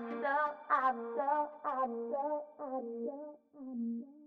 I'm so, I'm so, I'm so, I'm so, I'm so.